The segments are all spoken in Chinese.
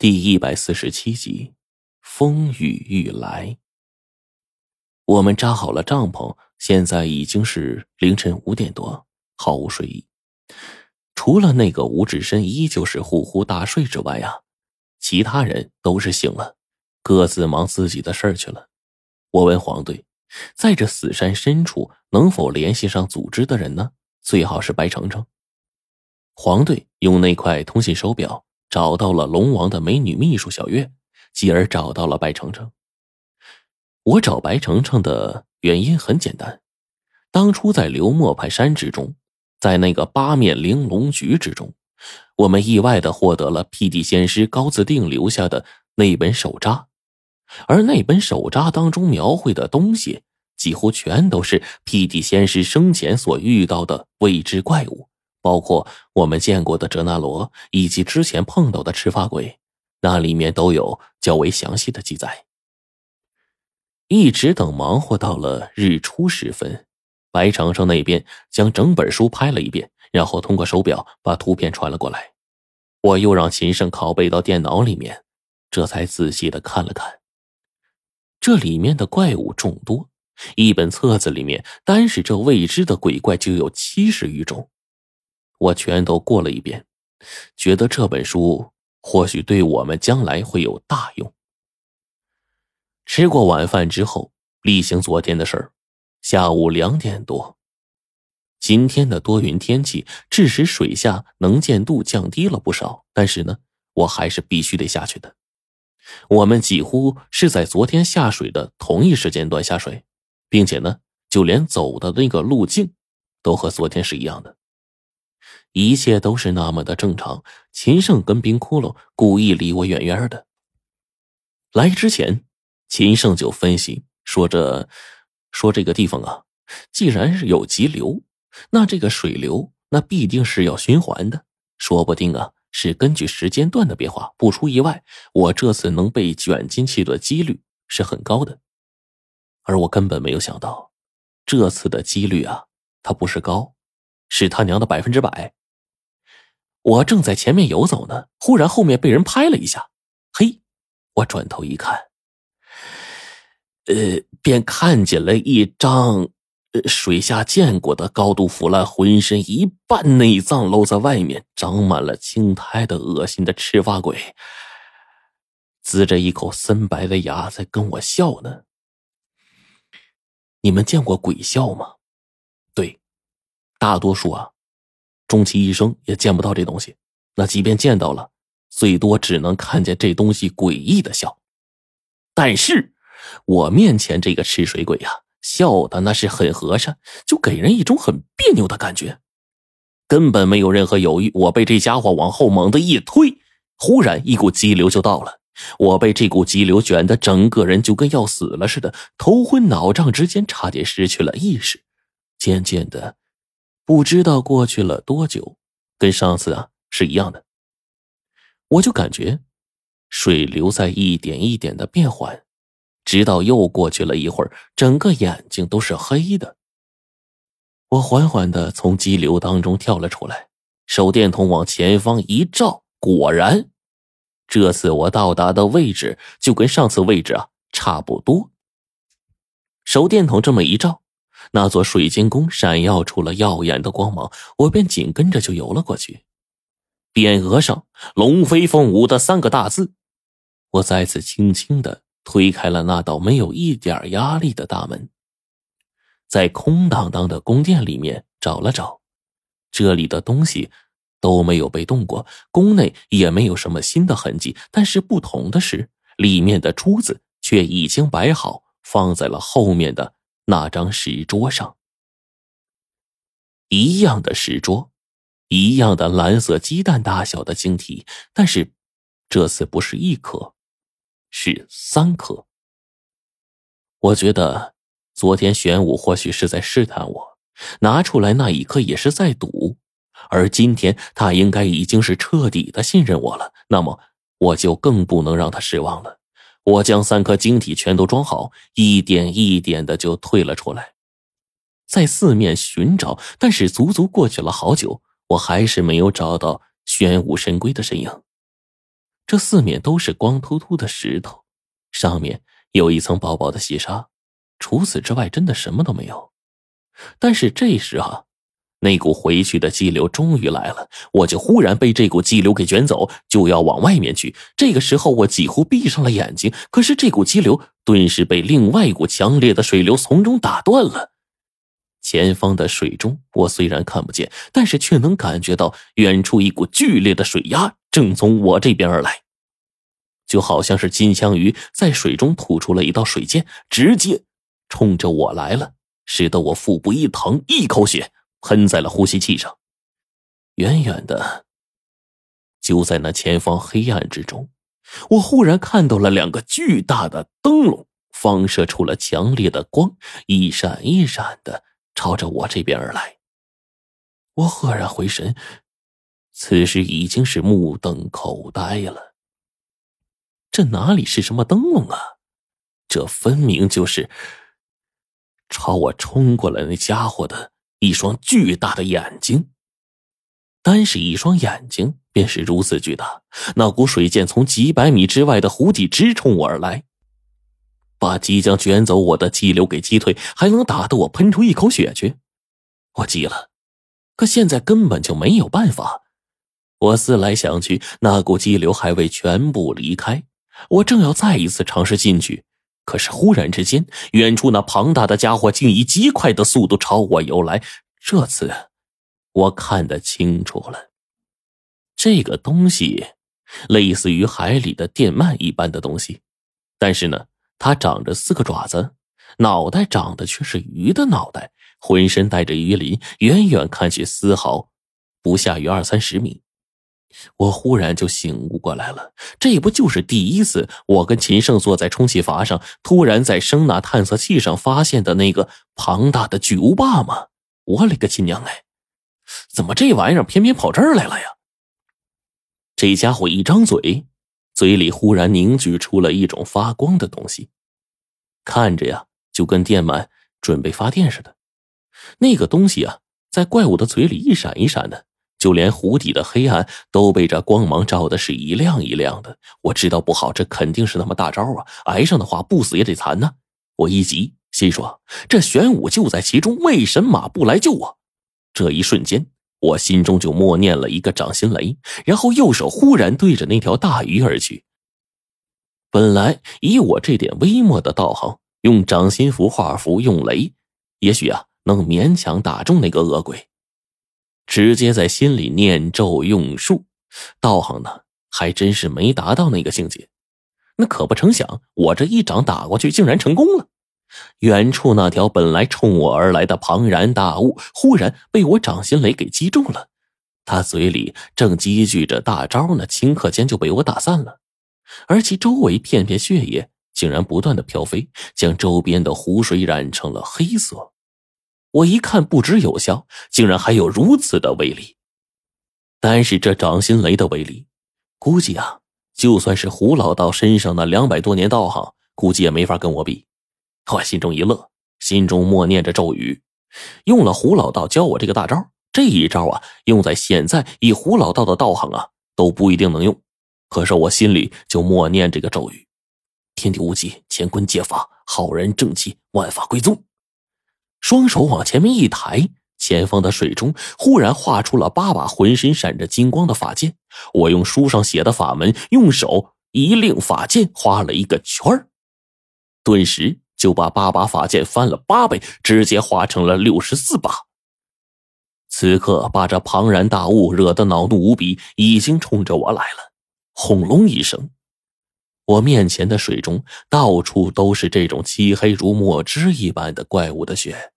第一百四十七集，风雨欲来。我们扎好了帐篷，现在已经是凌晨五点多，毫无睡意。除了那个吴志深依旧是呼呼大睡之外啊，其他人都是醒了，各自忙自己的事儿去了。我问黄队，在这死山深处能否联系上组织的人呢？最好是白程程。黄队用那块通信手表。找到了龙王的美女秘书小月，继而找到了白程程。我找白程程的原因很简单，当初在流墨派山之中，在那个八面玲珑局之中，我们意外的获得了辟地仙师高自定留下的那本手札，而那本手札当中描绘的东西，几乎全都是辟地仙师生前所遇到的未知怪物。包括我们见过的哲那罗，以及之前碰到的赤发鬼，那里面都有较为详细的记载。一直等忙活到了日出时分，白长生那边将整本书拍了一遍，然后通过手表把图片传了过来。我又让秦胜拷贝到电脑里面，这才仔细的看了看。这里面的怪物众多，一本册子里面单是这未知的鬼怪就有七十余种。我全都过了一遍，觉得这本书或许对我们将来会有大用。吃过晚饭之后，例行昨天的事儿。下午两点多，今天的多云天气致使水下能见度降低了不少，但是呢，我还是必须得下去的。我们几乎是在昨天下水的同一时间段下水，并且呢，就连走的那个路径，都和昨天是一样的。一切都是那么的正常。秦胜跟冰窟窿故意离我远远的。来之前，秦胜就分析说：“这说这个地方啊，既然是有急流，那这个水流那必定是要循环的，说不定啊是根据时间段的变化。不出意外，我这次能被卷进去的几率是很高的。而我根本没有想到，这次的几率啊，它不是高，是他娘的百分之百。”我正在前面游走呢，忽然后面被人拍了一下，嘿，我转头一看，呃，便看见了一张呃水下见过的高度腐烂、浑身一半内脏露在外面、长满了青苔的恶心的赤发鬼，呲着一口森白的牙在跟我笑呢。你们见过鬼笑吗？对，大多数啊。终其一生也见不到这东西，那即便见到了，最多只能看见这东西诡异的笑。但是，我面前这个吃水鬼呀，笑的那是很和善，就给人一种很别扭的感觉。根本没有任何犹豫，我被这家伙往后猛地一推，忽然一股激流就到了，我被这股激流卷得整个人就跟要死了似的，头昏脑胀之间差点失去了意识，渐渐的。不知道过去了多久，跟上次啊是一样的。我就感觉水流在一点一点的变缓，直到又过去了一会儿，整个眼睛都是黑的。我缓缓的从激流当中跳了出来，手电筒往前方一照，果然，这次我到达的位置就跟上次位置啊差不多。手电筒这么一照。那座水晶宫闪耀出了耀眼的光芒，我便紧跟着就游了过去。匾额上“龙飞凤舞”的三个大字，我再次轻轻的推开了那道没有一点压力的大门，在空荡荡的宫殿里面找了找，这里的东西都没有被动过，宫内也没有什么新的痕迹。但是不同的是，里面的珠子却已经摆好，放在了后面的。那张石桌上，一样的石桌，一样的蓝色鸡蛋大小的晶体，但是这次不是一颗，是三颗。我觉得昨天玄武或许是在试探我，拿出来那一颗也是在赌，而今天他应该已经是彻底的信任我了，那么我就更不能让他失望了。我将三颗晶体全都装好，一点一点的就退了出来，在四面寻找，但是足足过去了好久，我还是没有找到玄武神龟的身影。这四面都是光秃秃的石头，上面有一层薄薄的细沙，除此之外，真的什么都没有。但是这时啊，那股回去的激流终于来了，我就忽然被这股激流给卷走，就要往外面去。这个时候，我几乎闭上了眼睛，可是这股激流顿时被另外一股强烈的水流从中打断了。前方的水中，我虽然看不见，但是却能感觉到远处一股剧烈的水压正从我这边而来，就好像是金枪鱼在水中吐出了一道水箭，直接冲着我来了，使得我腹部一疼，一口血喷在了呼吸器上。远远的，就在那前方黑暗之中，我忽然看到了两个巨大的灯笼，放射出了强烈的光，一闪一闪的。朝着我这边而来，我赫然回神，此时已经是目瞪口呆了。这哪里是什么灯笼啊？这分明就是朝我冲过来那家伙的一双巨大的眼睛。单是一双眼睛便是如此巨大，那股水箭从几百米之外的湖底直冲我而来。把即将卷走我的激流给击退，还能打得我喷出一口血去，我急了。可现在根本就没有办法。我思来想去，那股激流还未全部离开，我正要再一次尝试进去，可是忽然之间，远处那庞大的家伙竟以极快的速度朝我游来。这次，我看得清楚了，这个东西类似于海里的电鳗一般的东西，但是呢。它长着四个爪子，脑袋长得却是鱼的脑袋，浑身带着鱼鳞，远远看去丝毫不下于二三十米。我忽然就醒悟过来了，这不就是第一次我跟秦胜坐在充气筏上，突然在声呐探测器上发现的那个庞大的巨无霸吗？我勒个亲娘哎！怎么这玩意儿偏偏跑这儿来了呀？这家伙一张嘴。嘴里忽然凝聚出了一种发光的东西，看着呀，就跟电鳗准备发电似的。那个东西啊，在怪物的嘴里一闪一闪的，就连湖底的黑暗都被这光芒照的是一亮一亮的。我知道不好，这肯定是他妈大招啊！挨上的话，不死也得残呢。我一急，心说这玄武就在其中，为什么不来救我？这一瞬间。我心中就默念了一个掌心雷，然后右手忽然对着那条大鱼而去。本来以我这点微末的道行，用掌心符画符用雷，也许啊能勉强打中那个恶鬼。直接在心里念咒用术，道行呢还真是没达到那个境界。那可不成想，我这一掌打过去，竟然成功了。远处那条本来冲我而来的庞然大物，忽然被我掌心雷给击中了。他嘴里正积聚着大招呢，顷刻间就被我打散了。而其周围片片血液竟然不断的飘飞，将周边的湖水染成了黑色。我一看，不止有效，竟然还有如此的威力。但是这掌心雷的威力，估计啊，就算是胡老道身上那两百多年道行，估计也没法跟我比。我心中一乐，心中默念着咒语，用了胡老道教我这个大招。这一招啊，用在现在以胡老道的道行啊，都不一定能用。可是我心里就默念这个咒语：天地无极，乾坤借法，浩然正气，万法归宗。双手往前面一抬，前方的水中忽然画出了八把浑身闪着金光的法剑。我用书上写的法门，用手一令法剑画了一个圈儿，顿时。就把八把法剑翻了八倍，直接化成了六十四把。此刻把这庞然大物惹得恼怒无比，已经冲着我来了。轰隆一声，我面前的水中到处都是这种漆黑如墨汁一般的怪物的血。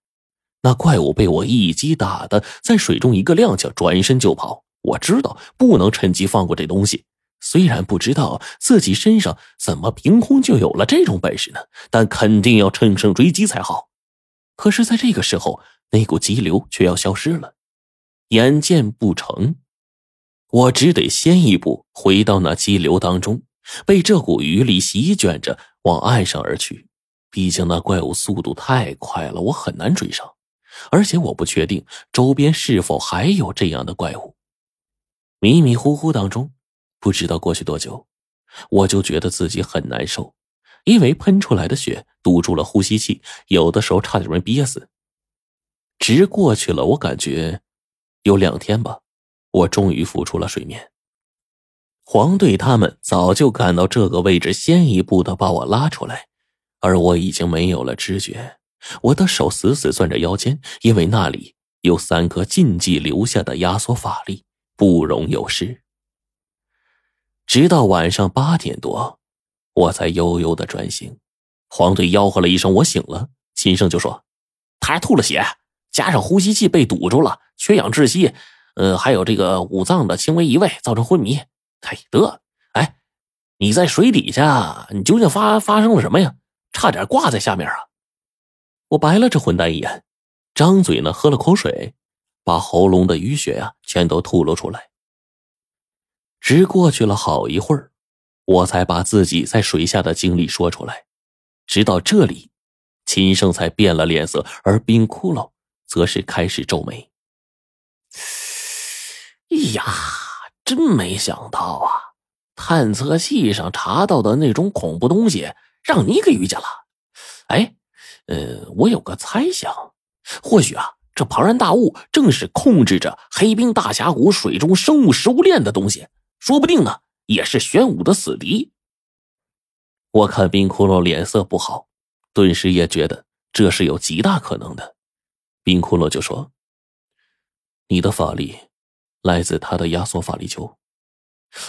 那怪物被我一击打的在水中一个踉跄，转身就跑。我知道不能趁机放过这东西。虽然不知道自己身上怎么凭空就有了这种本事呢，但肯定要乘胜追击才好。可是，在这个时候，那股急流却要消失了，眼见不成，我只得先一步回到那激流当中，被这股余力席卷着往岸上而去。毕竟那怪物速度太快了，我很难追上，而且我不确定周边是否还有这样的怪物。迷迷糊糊当中。不知道过去多久，我就觉得自己很难受，因为喷出来的血堵住了呼吸器，有的时候差点没憋死。直过去了，我感觉有两天吧，我终于浮出了水面。黄队他们早就赶到这个位置，先一步的把我拉出来，而我已经没有了知觉。我的手死死攥着腰间，因为那里有三颗禁忌留下的压缩法力，不容有失。直到晚上八点多，我才悠悠的转醒。黄队吆喝了一声，我醒了。秦胜就说：“他还吐了血，加上呼吸器被堵住了，缺氧窒息，呃，还有这个五脏的轻微移位，造成昏迷。”哎，得，哎，你在水底下，你究竟发发生了什么呀？差点挂在下面啊！我白了这混蛋一眼，张嘴呢喝了口水，把喉咙的淤血呀全都吐了出来。直过去了好一会儿，我才把自己在水下的经历说出来。直到这里，秦胜才变了脸色，而冰窟窿则是开始皱眉。哎呀！真没想到啊！探测器上查到的那种恐怖东西，让你给遇见了。哎，呃，我有个猜想，或许啊，这庞然大物正是控制着黑冰大峡谷水中生物食物链的东西，说不定呢，也是玄武的死敌。我看冰窟窿脸色不好，顿时也觉得这是有极大可能的。冰窟窿就说：“你的法力。”来自他的压缩法力球，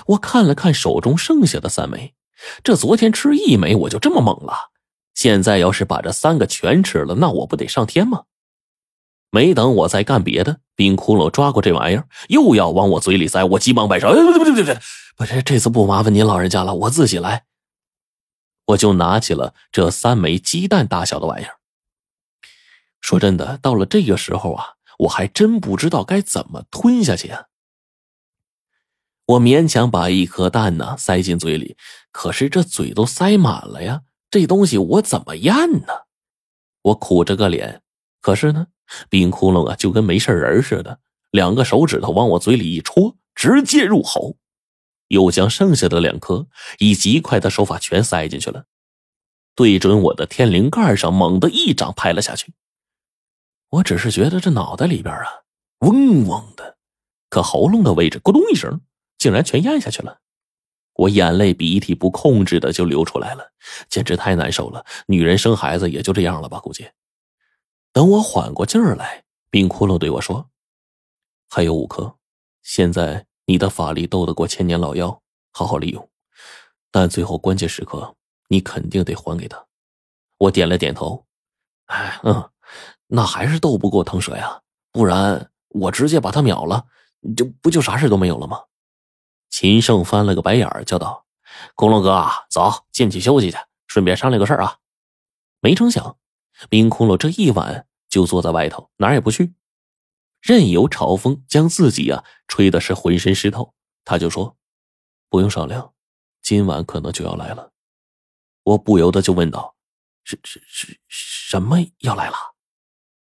我看了看手中剩下的三枚，这昨天吃一枚我就这么猛了，现在要是把这三个全吃了，那我不得上天吗？没等我再干别的，冰窟窿抓过这玩意儿，又要往我嘴里塞，我急忙摆手：“哎，不对不对不对，不是这次不麻烦您老人家了，我自己来。”我就拿起了这三枚鸡蛋大小的玩意儿。说真的，到了这个时候啊。我还真不知道该怎么吞下去啊！我勉强把一颗蛋呢塞进嘴里，可是这嘴都塞满了呀，这东西我怎么咽呢？我苦着个脸，可是呢，冰窟窿啊就跟没事人似的，两个手指头往我嘴里一戳，直接入喉，又将剩下的两颗以极快的手法全塞进去了，对准我的天灵盖上猛地一掌拍了下去。我只是觉得这脑袋里边啊，嗡嗡的，可喉咙的位置咕咚一声，竟然全咽下去了。我眼泪鼻涕不控制的就流出来了，简直太难受了。女人生孩子也就这样了吧？估计。等我缓过劲儿来，冰窟窿对我说：“还有五颗，现在你的法力斗得过千年老妖，好好利用。但最后关键时刻，你肯定得还给他。”我点了点头，哎，嗯。那还是斗不过腾蛇呀，不然我直接把他秒了，就不就啥事都没有了吗？秦胜翻了个白眼儿，叫道：“恐龙哥，啊走进去休息去，顺便商量个事儿啊。”没成想，冰窟窿这一晚就坐在外头，哪儿也不去，任由朝风将自己呀吹的是浑身湿透。他就说：“不用商量，今晚可能就要来了。”我不由得就问道：“是是是，什么要来了？”